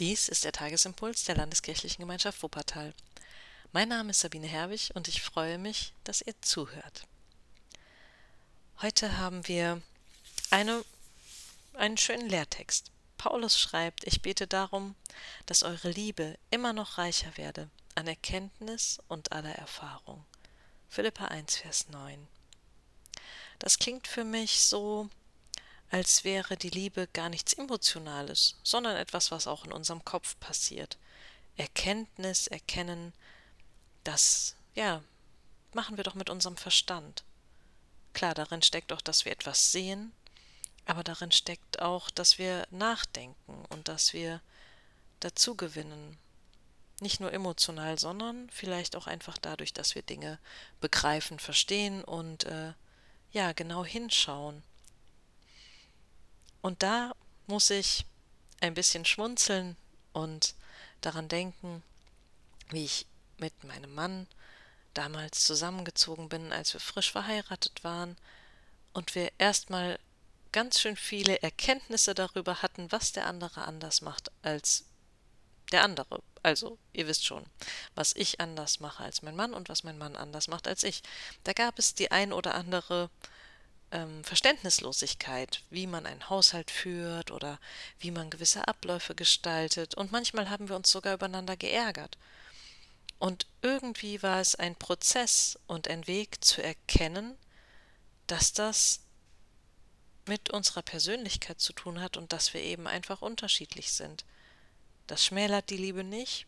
Dies ist der Tagesimpuls der Landeskirchlichen Gemeinschaft Wuppertal. Mein Name ist Sabine Herwig und ich freue mich, dass ihr zuhört. Heute haben wir eine, einen schönen Lehrtext. Paulus schreibt, ich bete darum, dass eure Liebe immer noch reicher werde an Erkenntnis und aller Erfahrung. Philippa 1, Vers 9. Das klingt für mich so, als wäre die Liebe gar nichts Emotionales, sondern etwas, was auch in unserem Kopf passiert. Erkenntnis, Erkennen, das, ja, machen wir doch mit unserem Verstand. Klar, darin steckt auch, dass wir etwas sehen, aber darin steckt auch, dass wir nachdenken und dass wir dazu gewinnen. Nicht nur emotional, sondern vielleicht auch einfach dadurch, dass wir Dinge begreifen, verstehen und äh, ja, genau hinschauen. Und da muss ich ein bisschen schmunzeln und daran denken, wie ich mit meinem Mann damals zusammengezogen bin, als wir frisch verheiratet waren und wir erstmal ganz schön viele Erkenntnisse darüber hatten, was der andere anders macht als der andere. Also, ihr wisst schon, was ich anders mache als mein Mann und was mein Mann anders macht als ich. Da gab es die ein oder andere ähm, Verständnislosigkeit, wie man einen Haushalt führt oder wie man gewisse Abläufe gestaltet. Und manchmal haben wir uns sogar übereinander geärgert. Und irgendwie war es ein Prozess und ein Weg zu erkennen, dass das mit unserer Persönlichkeit zu tun hat und dass wir eben einfach unterschiedlich sind. Das schmälert die Liebe nicht,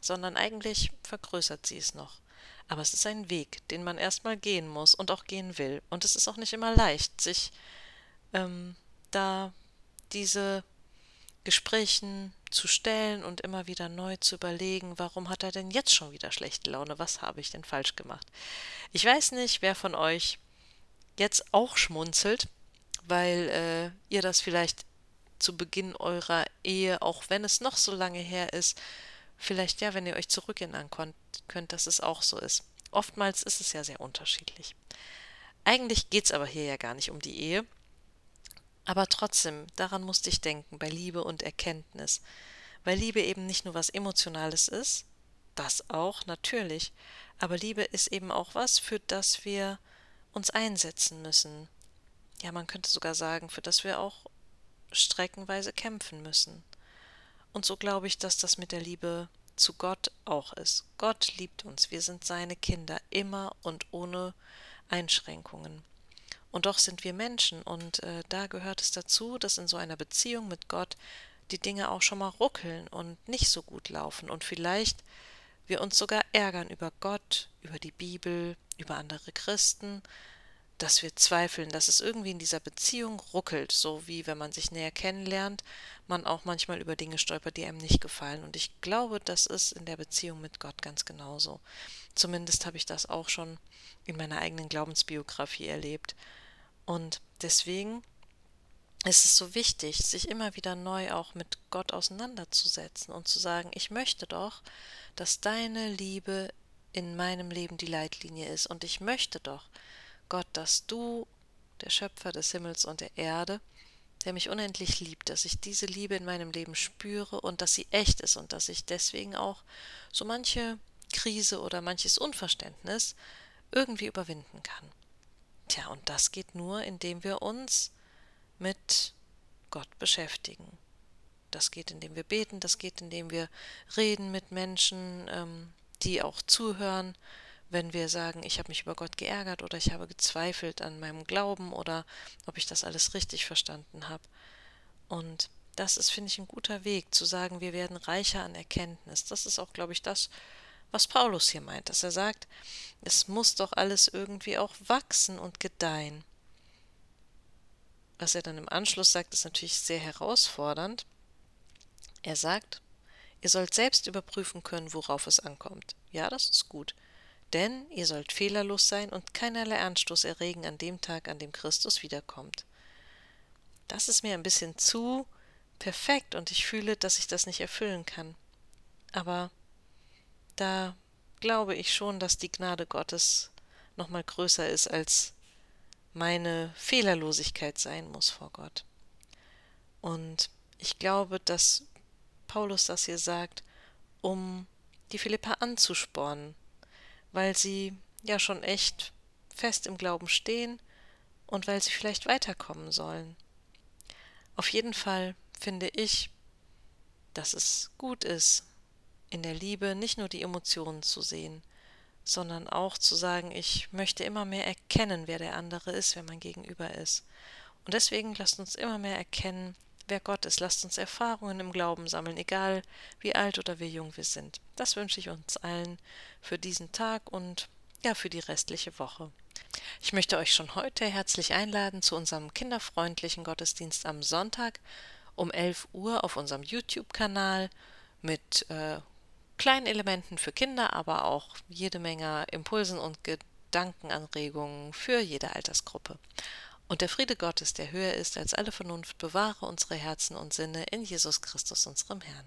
sondern eigentlich vergrößert sie es noch. Aber es ist ein Weg, den man erstmal gehen muss und auch gehen will. Und es ist auch nicht immer leicht, sich ähm, da diese Gesprächen zu stellen und immer wieder neu zu überlegen, warum hat er denn jetzt schon wieder schlechte Laune? Was habe ich denn falsch gemacht? Ich weiß nicht, wer von euch jetzt auch schmunzelt, weil äh, ihr das vielleicht zu Beginn eurer Ehe, auch wenn es noch so lange her ist, vielleicht ja, wenn ihr euch zurückerinnern könnt, dass es auch so ist. Oftmals ist es ja sehr unterschiedlich. Eigentlich geht es aber hier ja gar nicht um die Ehe. Aber trotzdem, daran musste ich denken, bei Liebe und Erkenntnis. Weil Liebe eben nicht nur was Emotionales ist, das auch, natürlich, aber Liebe ist eben auch was, für das wir uns einsetzen müssen. Ja, man könnte sogar sagen, für das wir auch streckenweise kämpfen müssen. Und so glaube ich, dass das mit der Liebe zu Gott auch ist. Gott liebt uns, wir sind seine Kinder, immer und ohne Einschränkungen. Und doch sind wir Menschen und äh, da gehört es dazu, dass in so einer Beziehung mit Gott die Dinge auch schon mal ruckeln und nicht so gut laufen und vielleicht wir uns sogar ärgern über Gott, über die Bibel, über andere Christen, dass wir zweifeln, dass es irgendwie in dieser Beziehung ruckelt, so wie wenn man sich näher kennenlernt, man auch manchmal über Dinge stolpert, die einem nicht gefallen. Und ich glaube, das ist in der Beziehung mit Gott ganz genauso. Zumindest habe ich das auch schon in meiner eigenen Glaubensbiografie erlebt. Und deswegen ist es so wichtig, sich immer wieder neu auch mit Gott auseinanderzusetzen und zu sagen, ich möchte doch, dass deine Liebe in meinem Leben die Leitlinie ist. Und ich möchte doch, Gott, dass du, der Schöpfer des Himmels und der Erde, der mich unendlich liebt, dass ich diese Liebe in meinem Leben spüre und dass sie echt ist und dass ich deswegen auch so manche Krise oder manches Unverständnis irgendwie überwinden kann. Tja, und das geht nur, indem wir uns mit Gott beschäftigen. Das geht, indem wir beten, das geht, indem wir reden mit Menschen, ähm, die auch zuhören, wenn wir sagen, ich habe mich über Gott geärgert oder ich habe gezweifelt an meinem Glauben oder ob ich das alles richtig verstanden habe. Und das ist, finde ich, ein guter Weg zu sagen, wir werden reicher an Erkenntnis. Das ist auch, glaube ich, das, was Paulus hier meint, dass er sagt, es muss doch alles irgendwie auch wachsen und gedeihen. Was er dann im Anschluss sagt, ist natürlich sehr herausfordernd. Er sagt, ihr sollt selbst überprüfen können, worauf es ankommt. Ja, das ist gut. Denn ihr sollt fehlerlos sein und keinerlei Anstoß erregen an dem Tag, an dem Christus wiederkommt. Das ist mir ein bisschen zu perfekt und ich fühle, dass ich das nicht erfüllen kann. Aber da glaube ich schon, dass die Gnade Gottes noch mal größer ist als meine Fehlerlosigkeit sein muss vor Gott. Und ich glaube, dass Paulus das hier sagt, um die Philippa anzuspornen, weil sie ja schon echt fest im Glauben stehen und weil sie vielleicht weiterkommen sollen. Auf jeden Fall finde ich, dass es gut ist, in der Liebe nicht nur die Emotionen zu sehen, sondern auch zu sagen, ich möchte immer mehr erkennen, wer der andere ist, wer mein Gegenüber ist. Und deswegen lasst uns immer mehr erkennen, wer Gott ist. Lasst uns Erfahrungen im Glauben sammeln, egal wie alt oder wie jung wir sind. Das wünsche ich uns allen für diesen Tag und ja, für die restliche Woche. Ich möchte euch schon heute herzlich einladen zu unserem kinderfreundlichen Gottesdienst am Sonntag um 11 Uhr auf unserem YouTube-Kanal mit äh, kleinen Elementen für Kinder, aber auch jede Menge Impulsen und Gedankenanregungen für jede Altersgruppe. Und der Friede Gottes, der höher ist als alle Vernunft, bewahre unsere Herzen und Sinne in Jesus Christus, unserem Herrn.